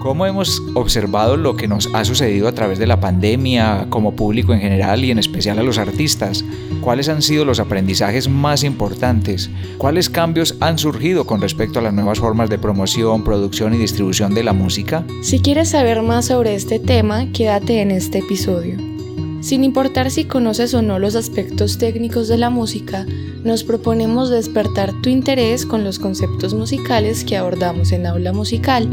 ¿Cómo hemos observado lo que nos ha sucedido a través de la pandemia como público en general y en especial a los artistas? ¿Cuáles han sido los aprendizajes más importantes? ¿Cuáles cambios han surgido con respecto a las nuevas formas de promoción, producción y distribución de la música? Si quieres saber más sobre este tema, quédate en este episodio. Sin importar si conoces o no los aspectos técnicos de la música, nos proponemos despertar tu interés con los conceptos musicales que abordamos en Aula Musical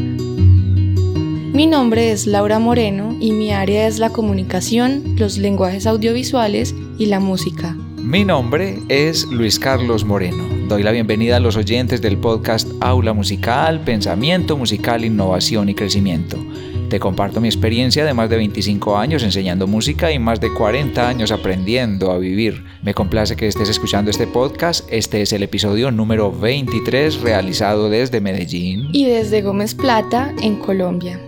mi nombre es Laura Moreno y mi área es la comunicación, los lenguajes audiovisuales y la música. Mi nombre es Luis Carlos Moreno. Doy la bienvenida a los oyentes del podcast Aula Musical, Pensamiento Musical, Innovación y Crecimiento. Te comparto mi experiencia de más de 25 años enseñando música y más de 40 años aprendiendo a vivir. Me complace que estés escuchando este podcast. Este es el episodio número 23 realizado desde Medellín y desde Gómez Plata, en Colombia.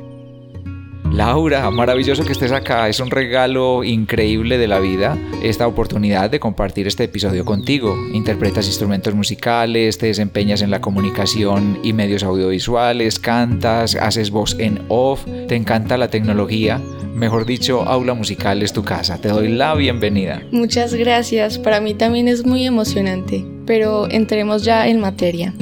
Laura, maravilloso que estés acá. Es un regalo increíble de la vida esta oportunidad de compartir este episodio contigo. Interpretas instrumentos musicales, te desempeñas en la comunicación y medios audiovisuales, cantas, haces voz en off, te encanta la tecnología. Mejor dicho, Aula Musical es tu casa. Te doy la bienvenida. Muchas gracias. Para mí también es muy emocionante. Pero entremos ya en materia.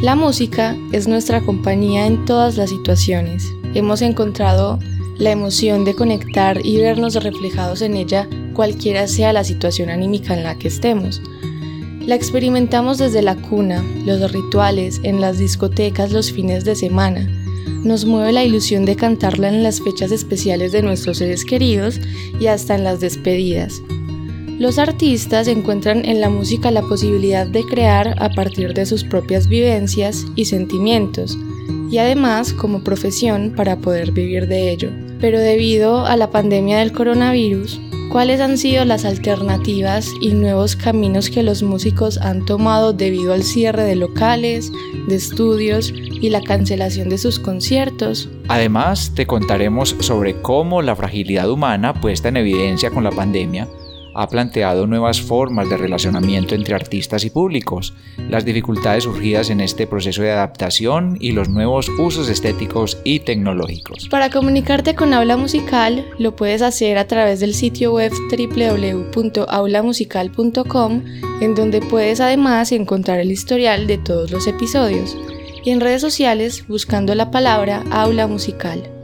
La música es nuestra compañía en todas las situaciones hemos encontrado la emoción de conectar y vernos reflejados en ella cualquiera sea la situación anímica en la que estemos. La experimentamos desde la cuna, los rituales, en las discotecas los fines de semana. Nos mueve la ilusión de cantarla en las fechas especiales de nuestros seres queridos y hasta en las despedidas. Los artistas encuentran en la música la posibilidad de crear a partir de sus propias vivencias y sentimientos, y además como profesión para poder vivir de ello. Pero debido a la pandemia del coronavirus, ¿cuáles han sido las alternativas y nuevos caminos que los músicos han tomado debido al cierre de locales, de estudios y la cancelación de sus conciertos? Además, te contaremos sobre cómo la fragilidad humana puesta en evidencia con la pandemia ha planteado nuevas formas de relacionamiento entre artistas y públicos, las dificultades surgidas en este proceso de adaptación y los nuevos usos estéticos y tecnológicos. Para comunicarte con Aula Musical, lo puedes hacer a través del sitio web www.aulamusical.com, en donde puedes además encontrar el historial de todos los episodios, y en redes sociales buscando la palabra Aula Musical.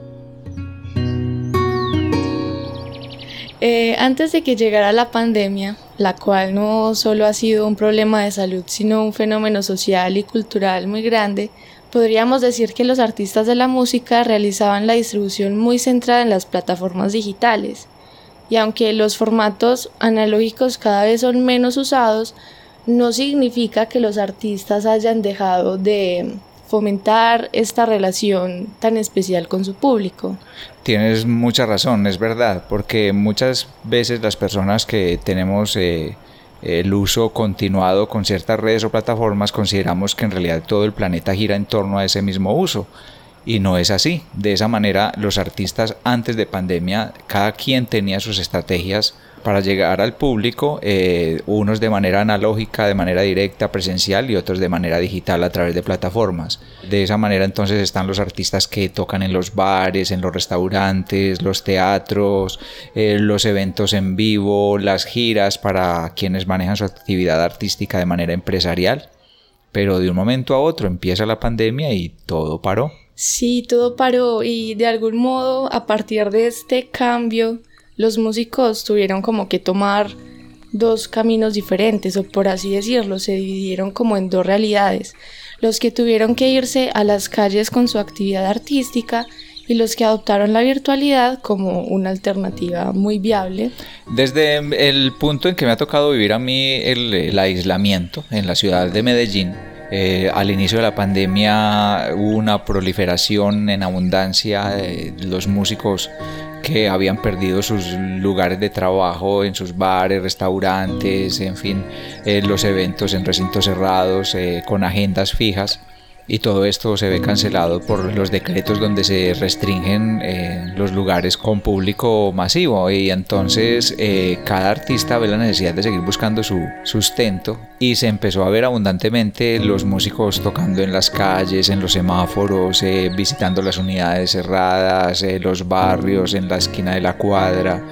Eh, antes de que llegara la pandemia, la cual no solo ha sido un problema de salud, sino un fenómeno social y cultural muy grande, podríamos decir que los artistas de la música realizaban la distribución muy centrada en las plataformas digitales. Y aunque los formatos analógicos cada vez son menos usados, no significa que los artistas hayan dejado de fomentar esta relación tan especial con su público. Tienes mucha razón, es verdad, porque muchas veces las personas que tenemos eh, el uso continuado con ciertas redes o plataformas consideramos que en realidad todo el planeta gira en torno a ese mismo uso. Y no es así. De esa manera los artistas antes de pandemia, cada quien tenía sus estrategias para llegar al público, eh, unos de manera analógica, de manera directa, presencial y otros de manera digital a través de plataformas. De esa manera entonces están los artistas que tocan en los bares, en los restaurantes, los teatros, eh, los eventos en vivo, las giras para quienes manejan su actividad artística de manera empresarial. Pero de un momento a otro empieza la pandemia y todo paró. Sí, todo paró y de algún modo a partir de este cambio los músicos tuvieron como que tomar dos caminos diferentes, o por así decirlo, se dividieron como en dos realidades. Los que tuvieron que irse a las calles con su actividad artística y los que adoptaron la virtualidad como una alternativa muy viable. Desde el punto en que me ha tocado vivir a mí el, aislamiento en la ciudad de Medellín, eh, al inicio de la pandemia hubo una proliferación en abundancia de los músicos que habían perdido sus lugares de trabajo en sus bares, restaurantes, en fin, eh, los eventos en recintos cerrados, eh, con agendas fijas. Y todo esto se ve cancelado por los decretos donde se restringen eh, los lugares con público masivo y entonces eh, cada artista ve la necesidad de seguir buscando su sustento y se empezó a ver abundantemente los músicos tocando en las calles, en los semáforos, eh, visitando las unidades cerradas, los barrios, en la esquina de la cuadra.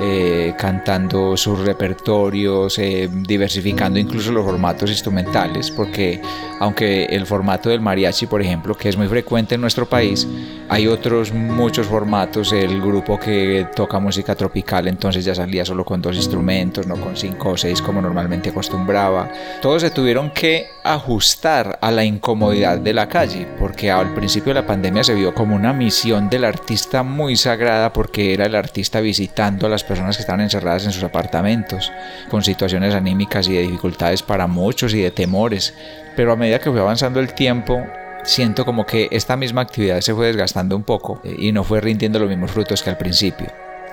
Eh, cantando sus repertorios, eh, diversificando incluso los formatos instrumentales, porque aunque el formato del mariachi, por ejemplo, que es muy frecuente en nuestro país, hay otros muchos formatos, el grupo que toca música tropical entonces ya salía solo con dos instrumentos, no con cinco o seis como normalmente acostumbraba. Todos se tuvieron que ajustar a la incomodidad de la calle, porque al principio de la pandemia se vio como una misión del artista muy sagrada porque era el artista visitando a las personas que estaban encerradas en sus apartamentos, con situaciones anímicas y de dificultades para muchos y de temores. Pero a medida que fue avanzando el tiempo, siento como que esta misma actividad se fue desgastando un poco eh, y no fue rindiendo los mismos frutos que al principio.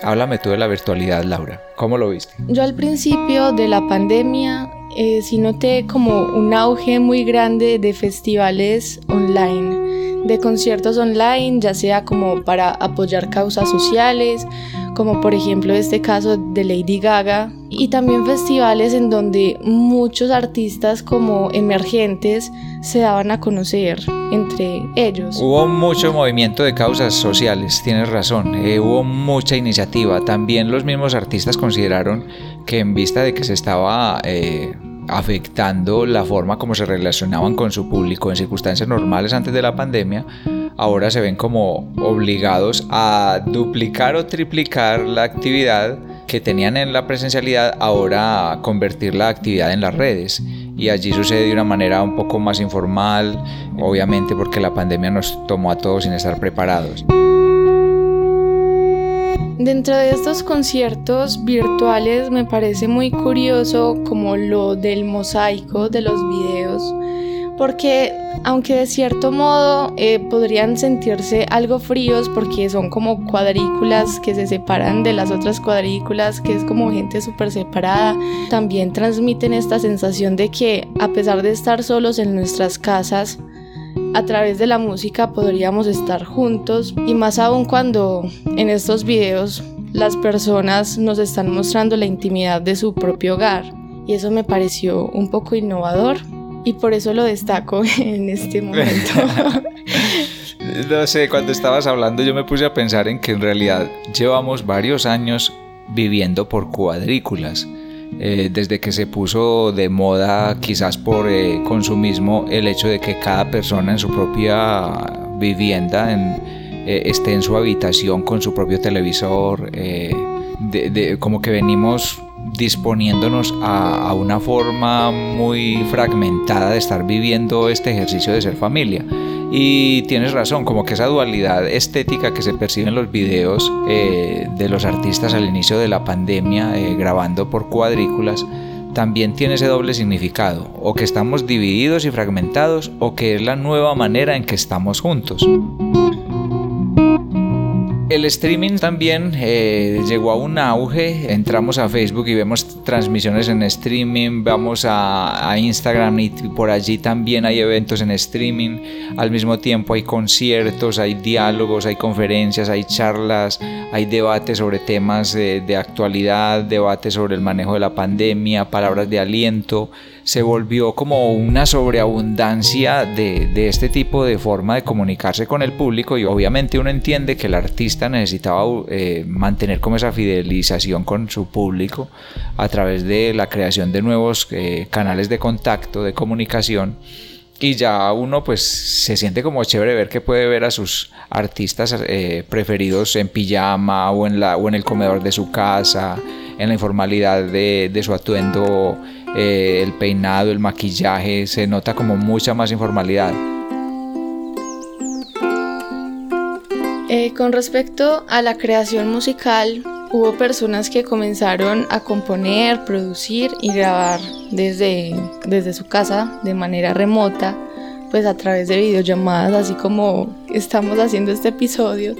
Háblame tú de la virtualidad, Laura. ¿Cómo lo viste? Yo al principio de la pandemia eh, sí noté como un auge muy grande de festivales online, de conciertos online, ya sea como para apoyar causas sociales como por ejemplo este caso de Lady Gaga, y también festivales en donde muchos artistas como emergentes se daban a conocer entre ellos. Hubo mucho movimiento de causas sociales, tienes razón, eh, hubo mucha iniciativa. También los mismos artistas consideraron que en vista de que se estaba... Eh, afectando la forma como se relacionaban con su público en circunstancias normales antes de la pandemia, ahora se ven como obligados a duplicar o triplicar la actividad que tenían en la presencialidad, ahora a convertir la actividad en las redes. Y allí sucede de una manera un poco más informal, obviamente porque la pandemia nos tomó a todos sin estar preparados. Dentro de estos conciertos virtuales me parece muy curioso como lo del mosaico de los videos porque aunque de cierto modo eh, podrían sentirse algo fríos porque son como cuadrículas que se separan de las otras cuadrículas, que es como gente súper separada, también transmiten esta sensación de que a pesar de estar solos en nuestras casas, a través de la música podríamos estar juntos. Y más aún cuando en estos videos las personas nos están mostrando la intimidad de su propio hogar. Y eso me pareció un poco innovador y por eso lo destaco en este momento. no sé, cuando estabas hablando yo me puse a pensar en que en realidad llevamos varios años viviendo por cuadrículas. Eh, desde que se puso de moda quizás por eh, consumismo el hecho de que cada persona en su propia vivienda eh, esté en su habitación con su propio televisor, como que venimos disponiéndonos a, una forma muy fragmentada de estar viviendo este ejercicio de ser familia. Y tienes razón, como que esa dualidad estética que se percibe en los videos eh, de los artistas al inicio de la pandemia, eh, grabando por cuadrículas, también tiene ese doble significado, o que estamos divididos y fragmentados, o que es la nueva manera en que estamos juntos. El streaming también eh, llegó a un auge. Entramos a Facebook y vemos transmisiones en streaming, vamos a, Instagram y por allí también hay eventos en streaming. Al mismo tiempo hay conciertos, hay diálogos, hay conferencias, hay charlas, hay debates sobre temas de, de actualidad, debates sobre el manejo de la pandemia, palabras de aliento se volvió como una sobreabundancia de, de, este tipo de forma de comunicarse con el público y obviamente uno entiende que el artista necesitaba eh, mantener como esa fidelización con su público a través de la creación de nuevos eh, canales de contacto, de comunicación. Y ya uno pues se siente como chévere ver que puede ver a sus artistas eh, preferidos en pijama o en, la, o en el comedor de su casa, en la informalidad de, de su atuendo eh, el peinado, el maquillaje, se nota como mucha más informalidad. Eh, con respecto a la creación musical, hubo personas que comenzaron a componer, producir y grabar desde, desde su casa de manera remota, pues a través de videollamadas, así como estamos haciendo este episodio,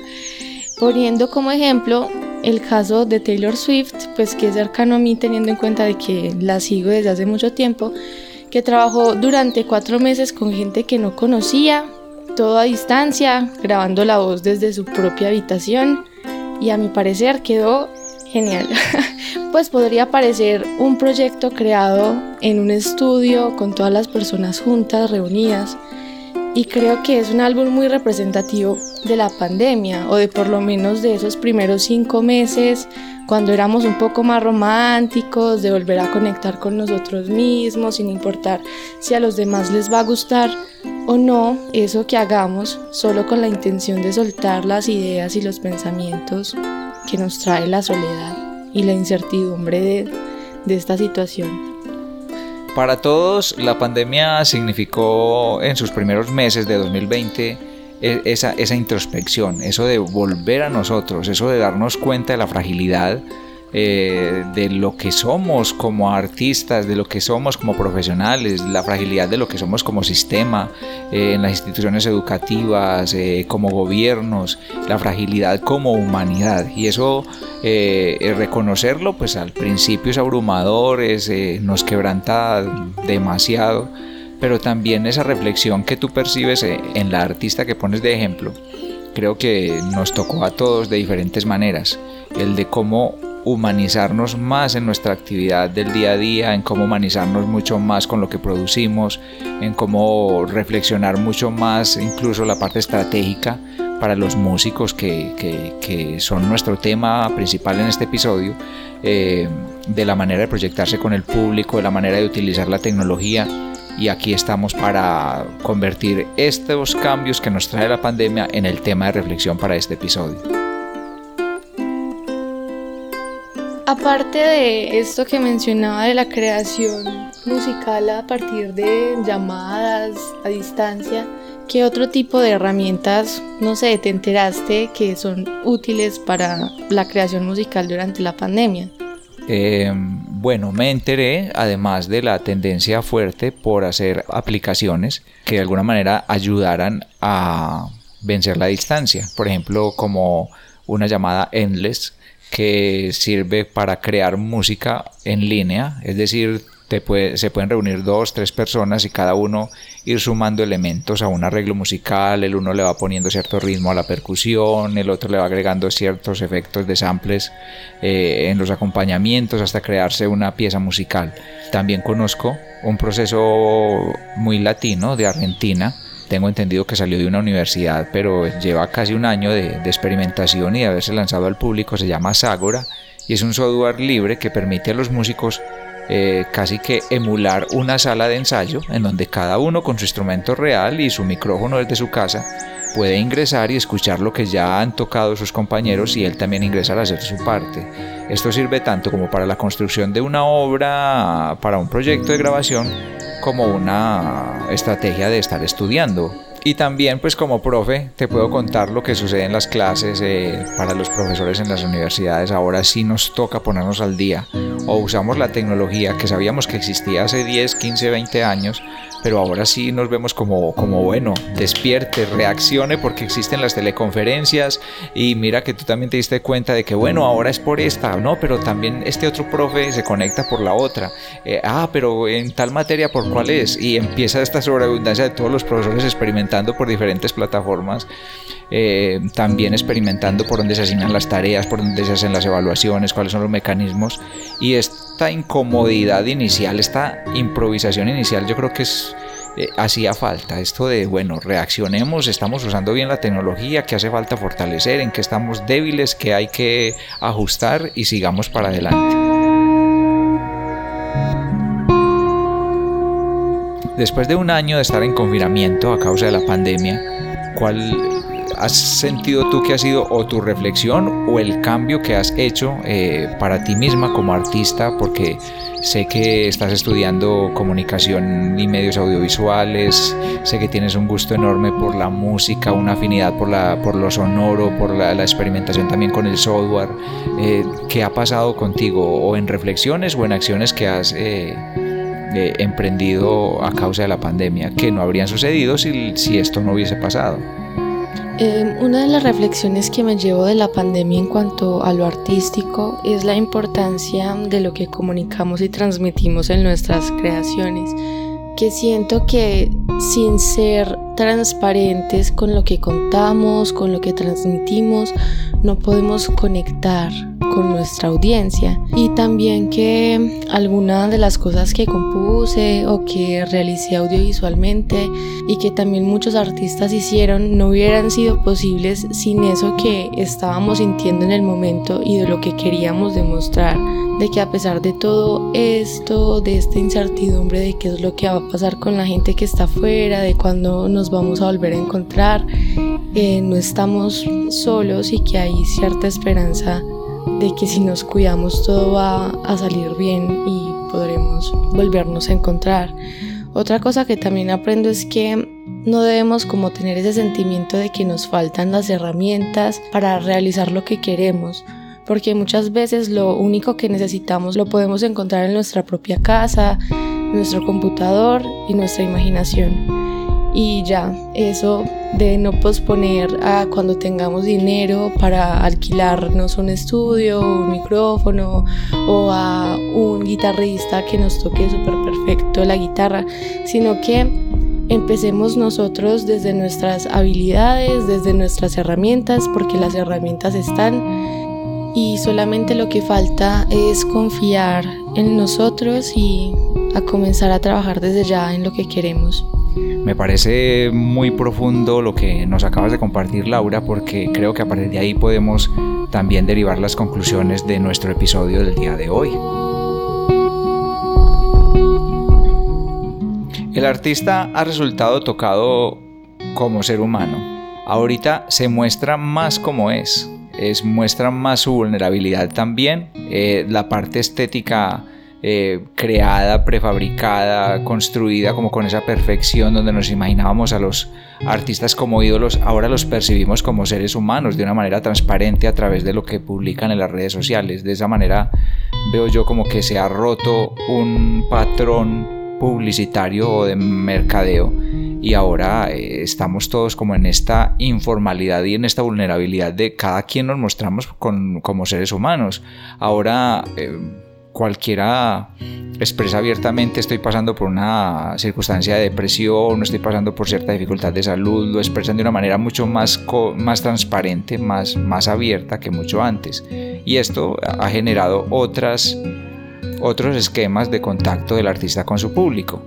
poniendo como ejemplo el caso de Taylor Swift, pues que es cercano a mí teniendo en cuenta de que la sigo desde hace mucho tiempo, que trabajó durante cuatro meses con gente que no conocía, todo a distancia, grabando la voz desde su propia habitación y a mi parecer quedó genial. pues podría parecer un proyecto creado en un estudio con todas las personas juntas, reunidas, y creo que es un álbum muy representativo de la pandemia o de por lo menos de esos primeros cinco meses cuando éramos un poco más románticos, de volver a conectar con nosotros mismos sin importar si a los demás les va a gustar o no eso que hagamos solo con la intención de soltar las ideas y los pensamientos que nos trae la soledad y la incertidumbre de, de esta situación. Para todos, la pandemia significó en sus primeros meses de 2020 e, esa, esa introspección, eso de volver a nosotros, eso de darnos cuenta de la fragilidad eh, de lo que somos como artistas, de lo que somos como profesionales, la fragilidad de lo que somos como sistema, eh, en las instituciones educativas, eh, como gobiernos, la fragilidad como humanidad. Y eso, reconocerlo, pues al principio es abrumador, es, nos quebranta demasiado pero también esa reflexión que tú percibes en la artista que pones de ejemplo, creo que nos tocó a todos de diferentes maneras. El de cómo humanizarnos más en nuestra actividad del día a día, en cómo humanizarnos mucho más con lo que producimos, en cómo reflexionar mucho más incluso la parte estratégica para los músicos que, son nuestro tema principal en este episodio, eh, de la manera de proyectarse con el público, de la manera de utilizar la tecnología. Y aquí estamos para convertir estos cambios que nos trae la pandemia en el tema de reflexión para este episodio. Aparte de esto que mencionaba de la creación musical a partir de llamadas a distancia, ¿qué otro tipo de herramientas, no sé, te enteraste que son útiles para la creación musical durante la pandemia? Em, bueno, me enteré, además de la tendencia fuerte por hacer aplicaciones que de alguna manera ayudaran a vencer la distancia. Por ejemplo, como una llamada Endless, que sirve para crear música en línea, es decir, te se pueden reunir dos, tres personas y cada uno ir sumando elementos a un arreglo musical, el uno le va poniendo cierto ritmo a la percusión, el otro le va agregando ciertos efectos de samples eh, en los acompañamientos hasta crearse una pieza musical. También conozco un proceso muy latino de Argentina, tengo entendido que salió de una universidad, pero lleva casi un año de, experimentación y de haberse lanzado al público. Se llama Sagora y es un software libre que permite a los músicos eh, casi que emular una sala de ensayo en donde cada uno con su instrumento real y su micrófono desde su casa puede ingresar y escuchar lo que ya han tocado sus compañeros y él también ingresar a hacer su parte. Esto sirve tanto como para la construcción de una obra, para un proyecto de grabación, como una estrategia de estar estudiando. Y también pues como profe te puedo contar lo que sucede en las clases eh, para los profesores en las universidades. Ahora sí nos toca ponernos al día o usamos la tecnología que sabíamos que existía hace 10, 15, 20 años pero ahora sí nos vemos como, como bueno, despierte, reaccione porque existen las teleconferencias y mira que tú también te diste cuenta de que bueno, ahora es por esta, no, pero también este otro profe se conecta por la otra, eh, ah, pero en tal materia por cuál es y empieza esta sobreabundancia de todos los profesores experimentando por diferentes plataformas. Eh, también experimentando por dónde se asignan las tareas, por dónde se hacen las evaluaciones, cuáles son los mecanismos. Y esta incomodidad inicial, esta improvisación inicial, yo creo que es eh, hacía falta esto de, bueno, reaccionemos, estamos usando bien la tecnología, que hace falta fortalecer, en que estamos débiles, que hay que ajustar y sigamos para adelante. Después de un año de estar en confinamiento a causa de la pandemia, ¿cuál ¿Has sentido tú que ha sido o tu reflexión o el cambio que has hecho eh, para ti misma como artista? Porque sé que estás estudiando comunicación y medios audiovisuales, sé que tienes un gusto enorme por la música, una afinidad por, la, por lo sonoro, por la, experimentación también con el software. Eh, ¿Qué ha pasado contigo o en reflexiones o en acciones que has... Eh, emprendido a causa de la pandemia que no habrían sucedido si esto no hubiese pasado. Em, una de las reflexiones que me llevo de la pandemia en cuanto a lo artístico es la importancia de lo que comunicamos y transmitimos en nuestras creaciones. que siento que sin ser transparentes con lo que contamos, con lo que transmitimos, no podemos conectar con nuestra audiencia y también que algunas de las cosas que compuse o que realicé audiovisualmente y que también muchos artistas hicieron no hubieran sido posibles sin eso que estábamos sintiendo en el momento y de lo que queríamos demostrar de que a pesar de todo esto, de esta incertidumbre de qué es lo que va a pasar con la gente que está afuera, de cuándo nos vamos a volver a encontrar, eh, no estamos solos y que hay cierta esperanza de que si nos cuidamos todo va a salir bien y podremos volvernos a encontrar. Otra cosa que también aprendo es que no debemos como tener ese sentimiento de que nos faltan las herramientas para realizar lo que queremos, porque muchas veces lo único que necesitamos lo podemos encontrar en nuestra propia casa, nuestro computador y nuestra imaginación y ya, eso de no posponer a cuando tengamos dinero para alquilarnos un estudio, un micrófono o a un guitarrista que nos toque súper perfecto la guitarra, sino que empecemos nosotros desde nuestras habilidades, desde nuestras herramientas, porque las herramientas están y solamente lo que falta es confiar en nosotros y a comenzar a trabajar desde ya en lo que queremos. Me parece muy profundo lo que nos acabas de compartir Laura porque creo que a partir de ahí podemos también derivar las conclusiones de nuestro episodio del día de hoy. El artista ha resultado tocado como ser humano. Ahorita se muestra más como es, es muestra más su vulnerabilidad también. Eh, la parte estética eh, creada, prefabricada, construida como con esa perfección donde nos imaginábamos a los artistas como ídolos, ahora los percibimos como seres humanos de una manera transparente a través de lo que publican en las redes sociales. De esa manera veo yo como que se ha roto un patrón publicitario o de mercadeo y ahora eh, estamos todos como en esta informalidad y en esta vulnerabilidad de cada quien nos mostramos como seres humanos. Ahora eh, cualquiera expresa abiertamente estoy pasando por una circunstancia de depresión, estoy pasando por cierta dificultad de salud, lo expresan de una manera mucho más, más transparente, más, más abierta que mucho antes. Y esto ha generado otras, otros esquemas de contacto del artista con su público.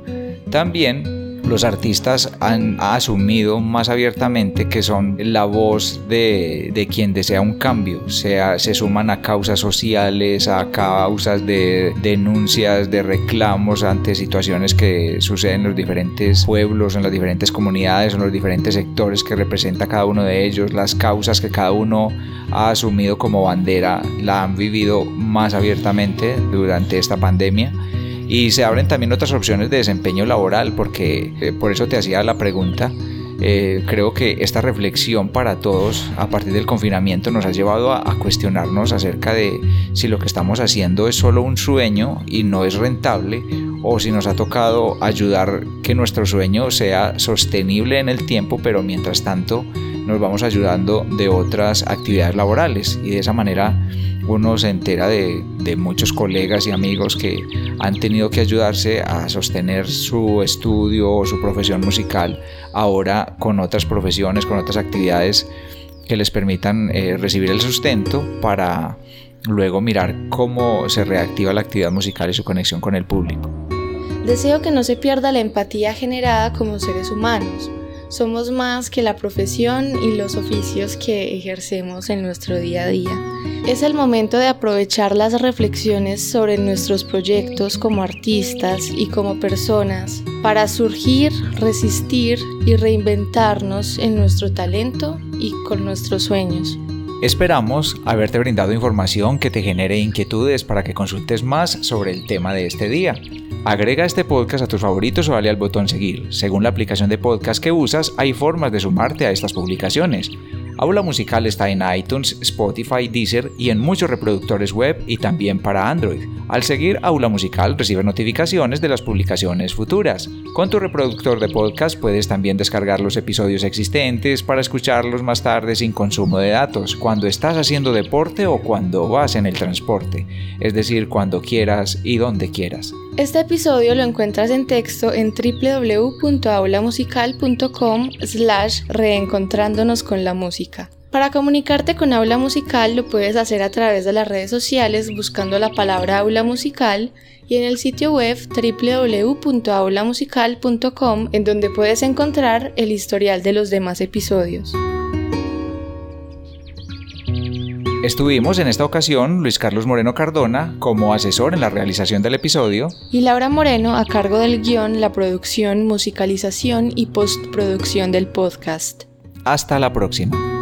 También los artistas han asumido más abiertamente que son la voz de, quien desea un cambio, sea, se suman a causas sociales, a causas de denuncias, de reclamos ante situaciones que suceden en los diferentes pueblos, en las diferentes comunidades, en los diferentes sectores que representa cada uno de ellos, las causas que cada uno ha asumido como bandera, la han vivido más abiertamente durante esta pandemia y se abren también otras opciones de desempeño laboral, porque eh, por eso te hacía la pregunta. Eh, creo que esta reflexión para todos a partir del confinamiento nos ha llevado a, a, cuestionarnos acerca de si lo que estamos haciendo es solo un sueño y no es rentable o si nos ha tocado ayudar que nuestro sueño sea sostenible en el tiempo, pero mientras tanto nos vamos ayudando de otras actividades laborales y de esa manera uno se entera de, muchos colegas y amigos que han tenido que ayudarse a sostener su estudio o su profesión musical ahora con otras profesiones, con otras actividades que les permitan eh, recibir el sustento para luego mirar cómo se reactiva la actividad musical y su conexión con el público. Deseo que no se pierda la empatía generada como seres humanos. Somos más que la profesión y los oficios que ejercemos en nuestro día a día. Es el momento de aprovechar las reflexiones sobre nuestros proyectos como artistas y como personas para surgir, resistir y reinventarnos en nuestro talento y con nuestros sueños. Esperamos haberte brindado información que te genere inquietudes para que consultes más sobre el tema de este día. Agrega este podcast a tus favoritos o dale al botón seguir. Según la aplicación de podcast que usas, hay formas de sumarte a estas publicaciones. Aula Musical está en iTunes, Spotify, Deezer y en muchos reproductores web y también para Android. Al seguir Aula Musical recibes notificaciones de las publicaciones futuras. Con tu reproductor de podcast puedes también descargar los episodios existentes para escucharlos más tarde sin consumo de datos, cuando estás haciendo deporte o cuando vas en el transporte, es decir, cuando quieras y donde quieras. Este episodio lo encuentras en texto en www.aulamusical.com slash reencontrándonos con la música. Para comunicarte con Aula Musical lo puedes hacer a través de las redes sociales buscando la palabra Aula Musical y en el sitio web www.aulamusical.com en donde puedes encontrar el historial de los demás episodios. Estuvimos en esta ocasión Luis Carlos Moreno Cardona como asesor en la realización del episodio y Laura Moreno a cargo del guion, la producción, musicalización y postproducción del podcast. Hasta la próxima.